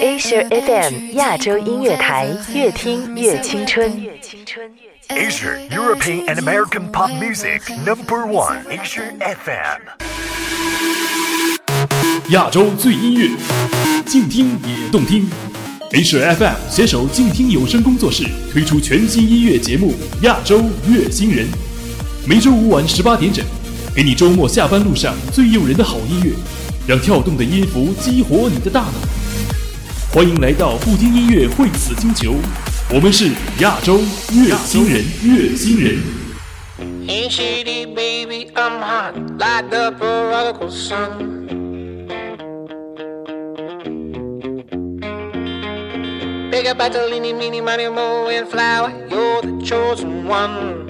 Asia FM 亚洲音乐台，越听越青春。Asia, European and American pop music number one. Asia FM. 亚洲最音乐，静听也动听。Asia FM 携手静听有声工作室推出全新音乐节目《亚洲乐星人》，每周五晚十八点整，给你周末下班路上最诱人的好音乐，让跳动的音符激活你的大脑。欢迎来到不听音乐会死星球，我们是亚洲乐新人，乐新人。honey baby, I'm hot, like the prodigal son. Big up Bartolini, Mini, Money, Mo, and Flower, you're the chosen one.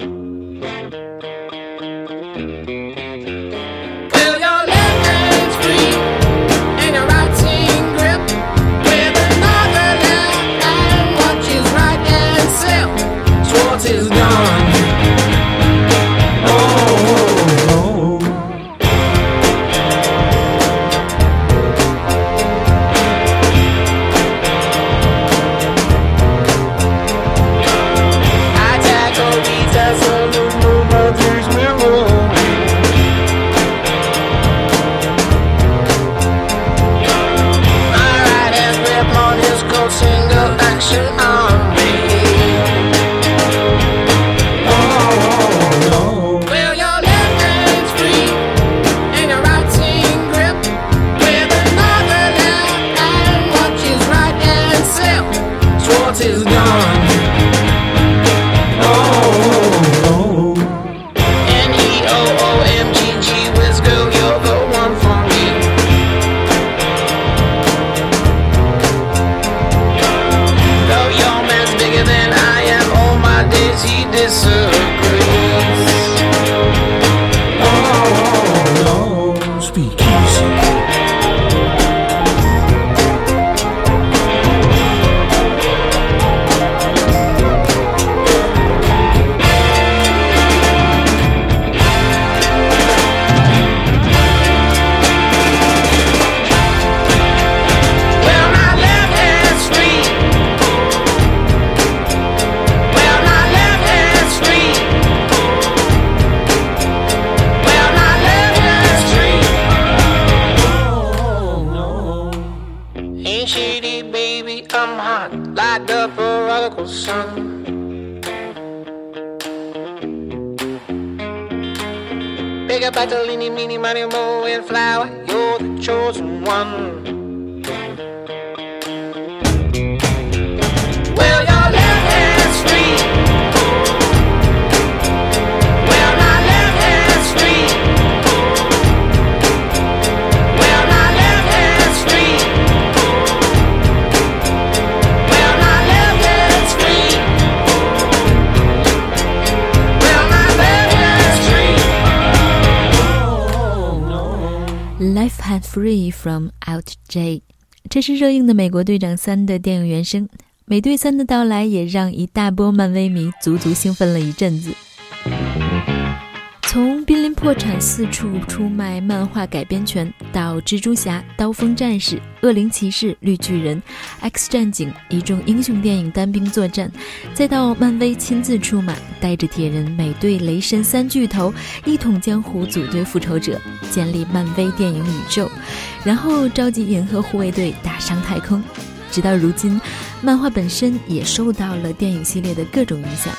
Is gone. Chosen one. Pan Free from Out J，这是热映的《美国队长三》的电影原声。美队三的到来也让一大波漫威迷足足兴奋了一阵子。从濒临破产、四处出卖漫画改编权，到蜘蛛侠、刀锋战士、恶灵骑士、绿巨人、X 战警一众英雄电影单兵作战，再到漫威亲自出马，带着铁人、美队、雷神三巨头一统江湖，组队复仇者，建立漫威电影宇宙，然后召集银河护卫队打上太空。直到如今，漫画本身也受到了电影系列的各种影响。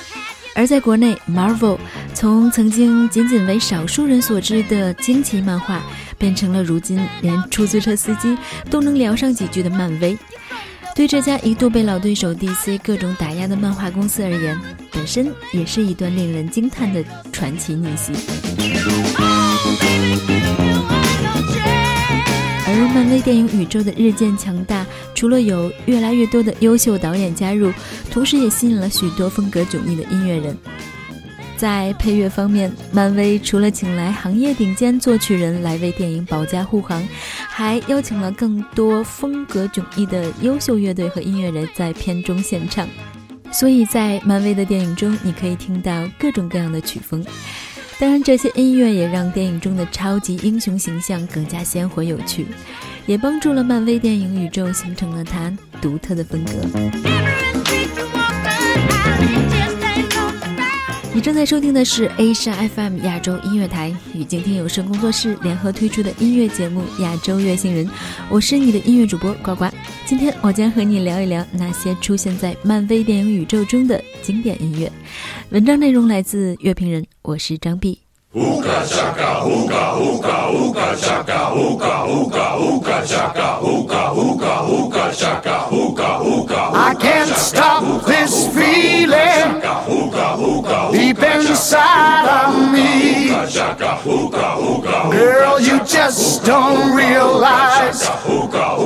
而在国内，Marvel 从曾经仅仅为少数人所知的惊奇漫画，变成了如今连出租车司机都能聊上几句的漫威。对这家一度被老对手 DC 各种打压的漫画公司而言，本身也是一段令人惊叹的传奇逆袭。而漫威电影宇宙的日渐强大，除了有越来越多的优秀导演加入，同时也吸引了许多风格迥异的音乐人。在配乐方面，漫威除了请来行业顶尖作曲人来为电影保驾护航，还邀请了更多风格迥异的优秀乐队和音乐人在片中献唱。所以在漫威的电影中，你可以听到各种各样的曲风。当然，这些音乐也让电影中的超级英雄形象更加鲜活有趣。也帮助了漫威电影宇宙形成了它独特的风格。正在收听的是 A 莎 FM 亚洲音乐台与今天有声工作室联合推出的音乐节目《亚洲乐星人》，我是你的音乐主播呱呱。今天我将和你聊一聊那些出现在漫威电影宇宙中的经典音乐。文章内容来自乐评人，我是张碧。Hookah chaka, hookah, hookah, hookah chaka, hookah, hookah, hookah chaka, hookah, hookah, hookah chaka, hookah, hookah. I can't stop this feeling deep inside of me. Girl, you just don't realize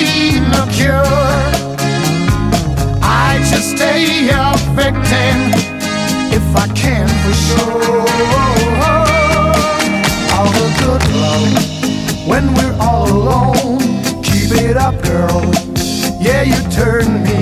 need no cure. I just stay a victim if I can for sure. All the good love when we're all alone. Keep it up, girl. Yeah, you turn me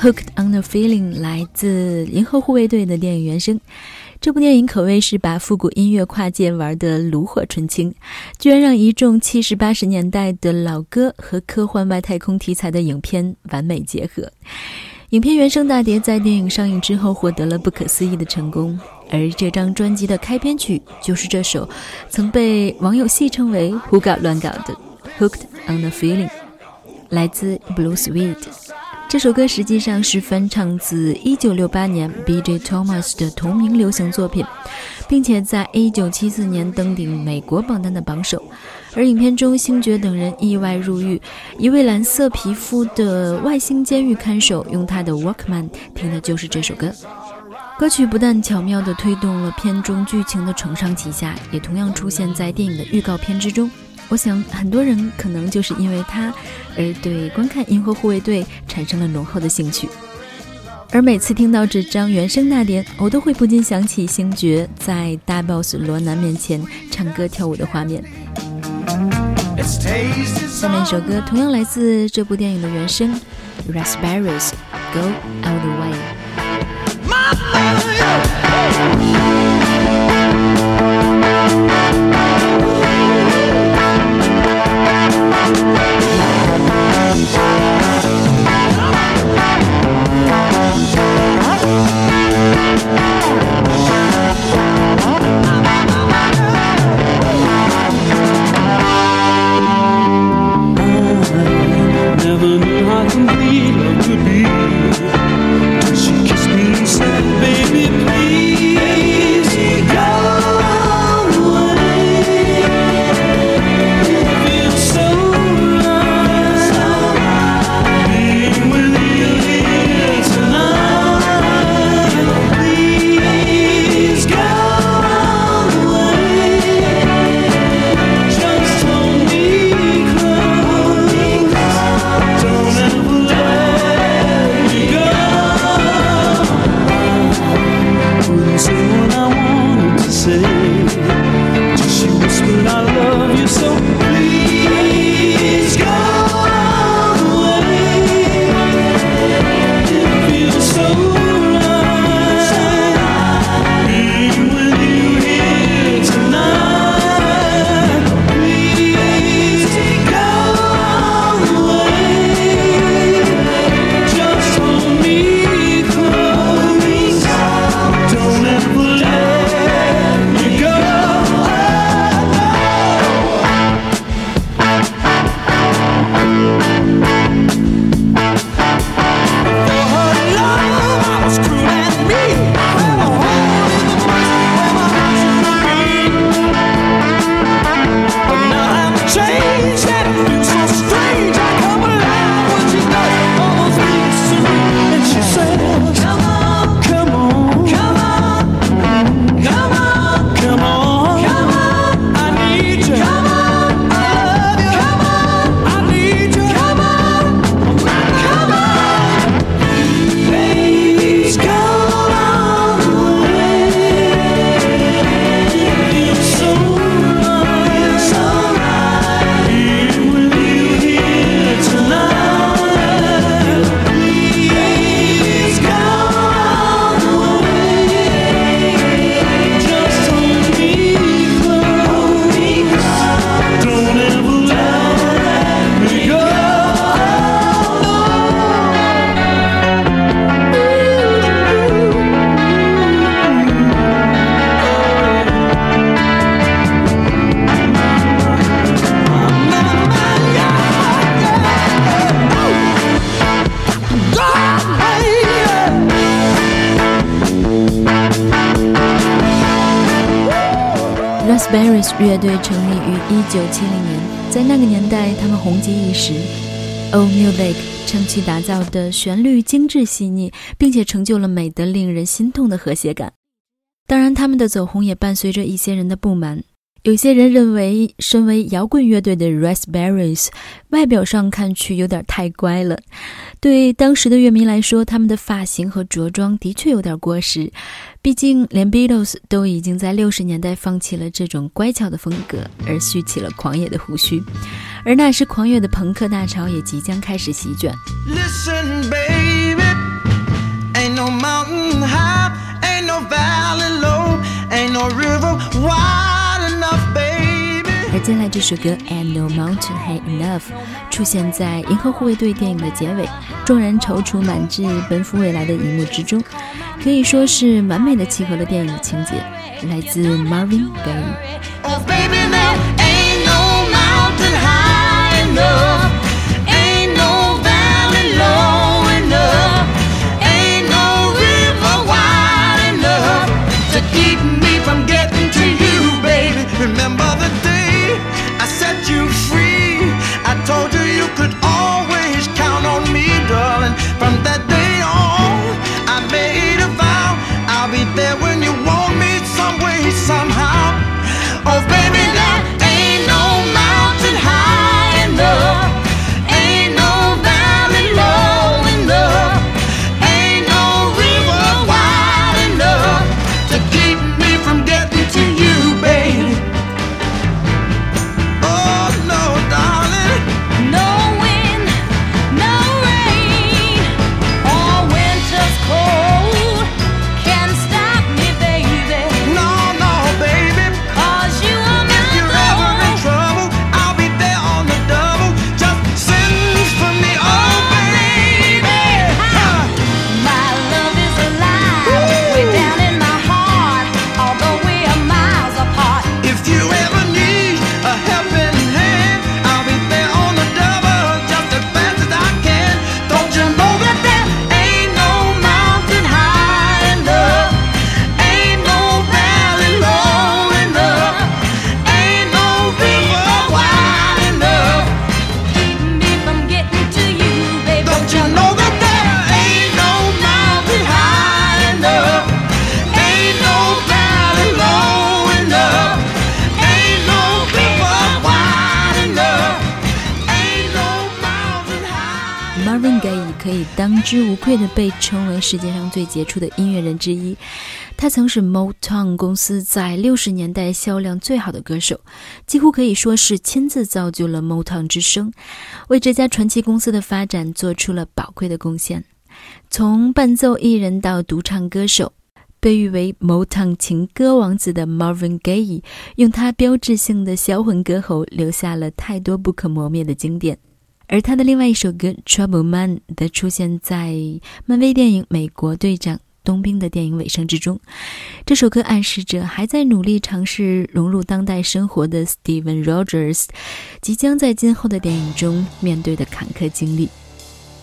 Hooked on the Feeling 来自《银河护卫队》的电影原声。这部电影可谓是把复古音乐跨界玩得炉火纯青，居然让一众七十八十年代的老歌和科幻外太空题材的影片完美结合。影片原声大碟在电影上映之后获得了不可思议的成功，而这张专辑的开篇曲就是这首曾被网友戏称为“胡搞乱搞”的《Hooked on the Feeling》，来自 Blue Sweet。这首歌实际上是翻唱自1968年 B.J. Thomas 的同名流行作品，并且在1974年登顶美国榜单的榜首。而影片中，星爵等人意外入狱，一位蓝色皮肤的外星监狱看守用他的 Walkman 听的就是这首歌。歌曲不但巧妙地推动了片中剧情的承上启下，也同样出现在电影的预告片之中。我想，很多人可能就是因为它而对观看《银河护卫队》产生了浓厚的兴趣。而每次听到这张原声大碟，我都会不禁想起星爵在大 boss 罗南面前唱歌跳舞的画面。下面一首歌同样来自这部电影的原声，《Raspberries Go All the Way》。Barris 乐队成立于1970年，在那个年代，他们红极一时。Old Music 撑起打造的旋律精致细腻，并且成就了美得令人心痛的和谐感。当然，他们的走红也伴随着一些人的不满。有些人认为，身为摇滚乐队的 Raspberries，外表上看去有点太乖了。对当时的乐迷来说，他们的发型和着装的确有点过时。毕竟，连 Beatles 都已经在六十年代放弃了这种乖巧的风格，而蓄起了狂野的胡须。而那时，狂野的朋克大潮也即将开始席卷。Listen, baby, ain't no mountain high, ain't no valley low, ain't no river wide 接下来这首歌《And No Mountain High Enough》出现在《银河护卫队》电影的结尾，众人踌躇满志、奔赴未来的一幕之中，可以说是完美的契合了电影情节。来自 Marvin Gaye。之无愧地被称为世界上最杰出的音乐人之一。他曾是 Motown 公司在六十年代销量最好的歌手，几乎可以说是亲自造就了 Motown 之声，为这家传奇公司的发展做出了宝贵的贡献。从伴奏艺人到独唱歌手。被誉为 Motown 情歌王子的 Marvin Gaye，用他标志性的销魂歌喉留下了太多不可磨灭的经典。而他的另外一首歌《Trouble Man》的出现在漫威电影《美国队长：冬兵》的电影尾声之中。这首歌暗示着还在努力尝试融入当代生活的 Steven Rogers，即将在今后的电影中面对的坎坷经历。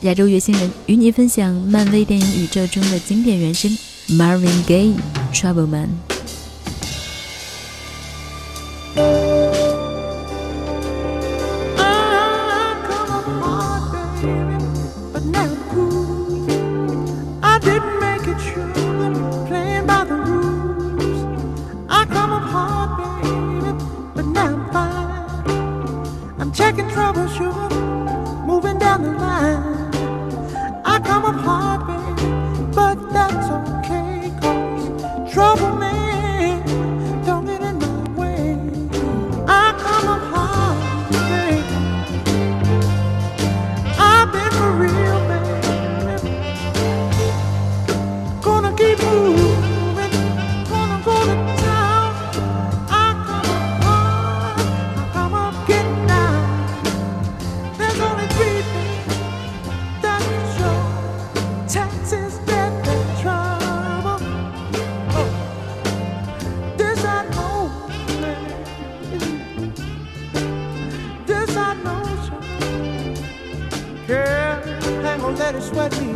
亚洲月星人与你分享漫威电影宇宙中的经典原声。Marvin Gaye, Trouble Man. Sweat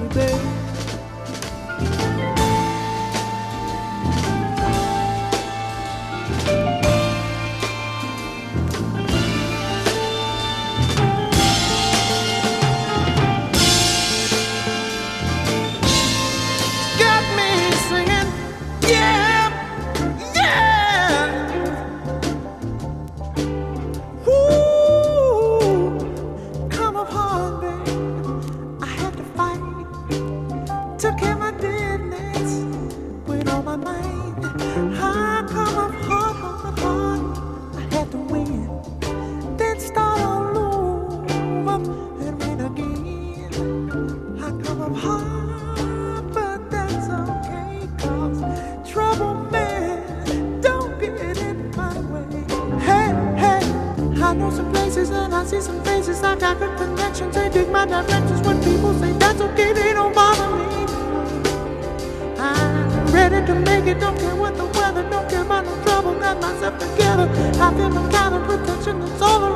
nothing kind of with that's all. over.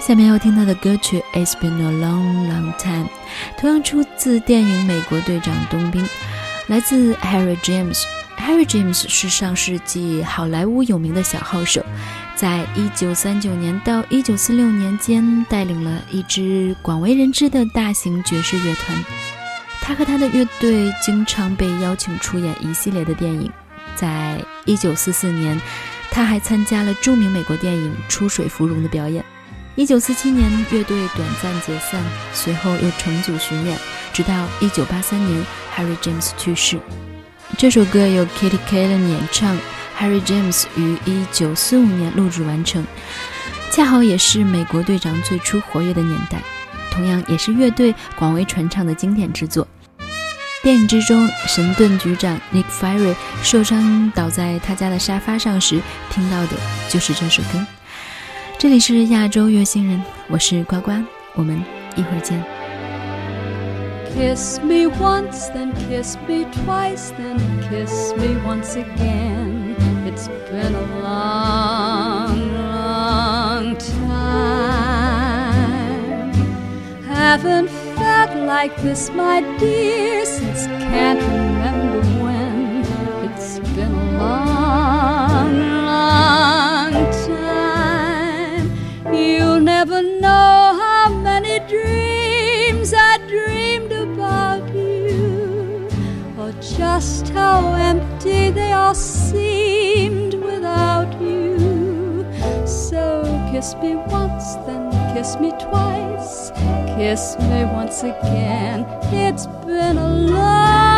下面要听到的歌曲 it's been a long long time 同样出自电影美国队长冬兵来自 harry james Harry James 是上世纪好莱坞有名的小号手，在1939年到1946年间带领了一支广为人知的大型爵士乐团。他和他的乐队经常被邀请出演一系列的电影。在一九四四年，他还参加了著名美国电影《出水芙蓉》的表演。一九四七年，乐队短暂解散，随后又重组巡演，直到一九八三年，Harry James 去世。这首歌由 Kitty Kallen 演唱，Harry James 于一九四五年录制完成，恰好也是美国队长最初活跃的年代，同样也是乐队广为传唱的经典之作。电影之中，神盾局长 Nick Fury 受伤倒在他家的沙发上时，听到的就是这首歌。这里是亚洲月星人，我是呱呱，我们一会儿见。Kiss me once, then kiss me twice, then kiss me once again. It's been a long, long time. Haven't felt like this, my dear, since can't remember when. It's been a long, long time. You'll never know just how empty they all seemed without you. So kiss me once, then kiss me twice, kiss me once again. It's been a long,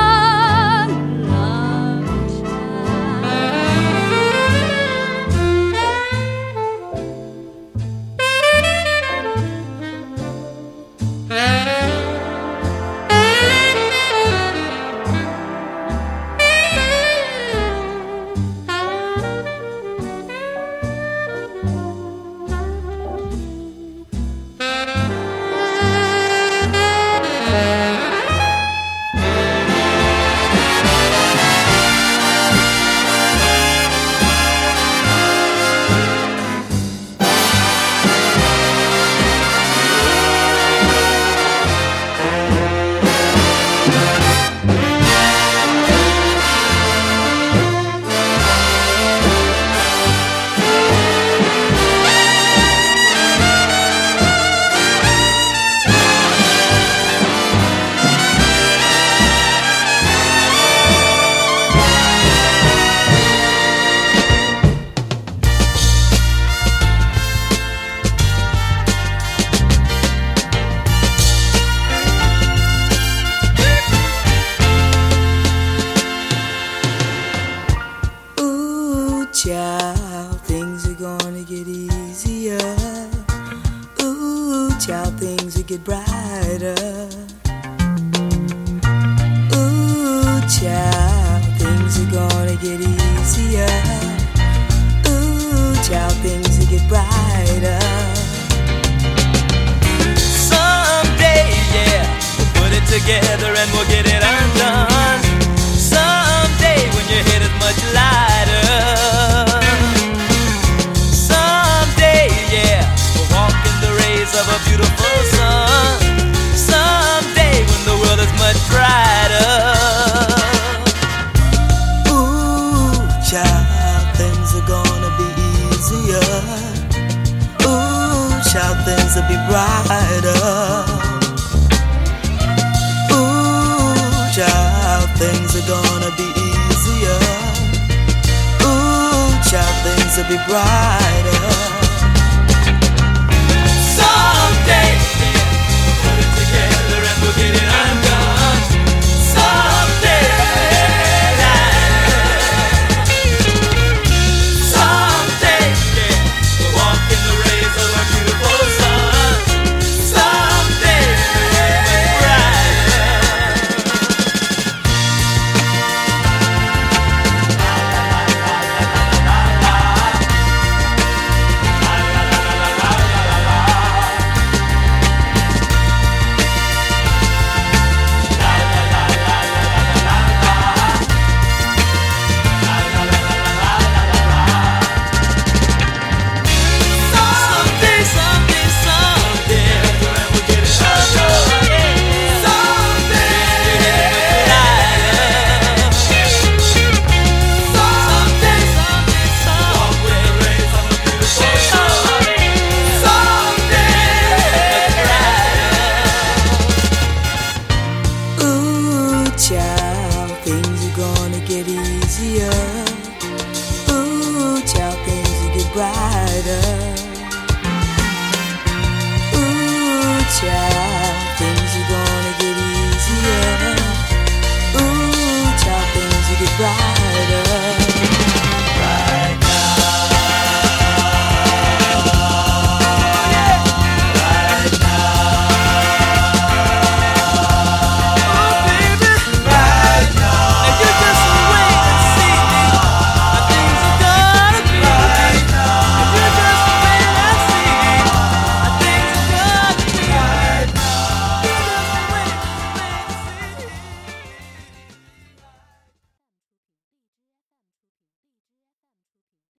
be bright. things are gonna get easier. Ooh, child, things will get brighter.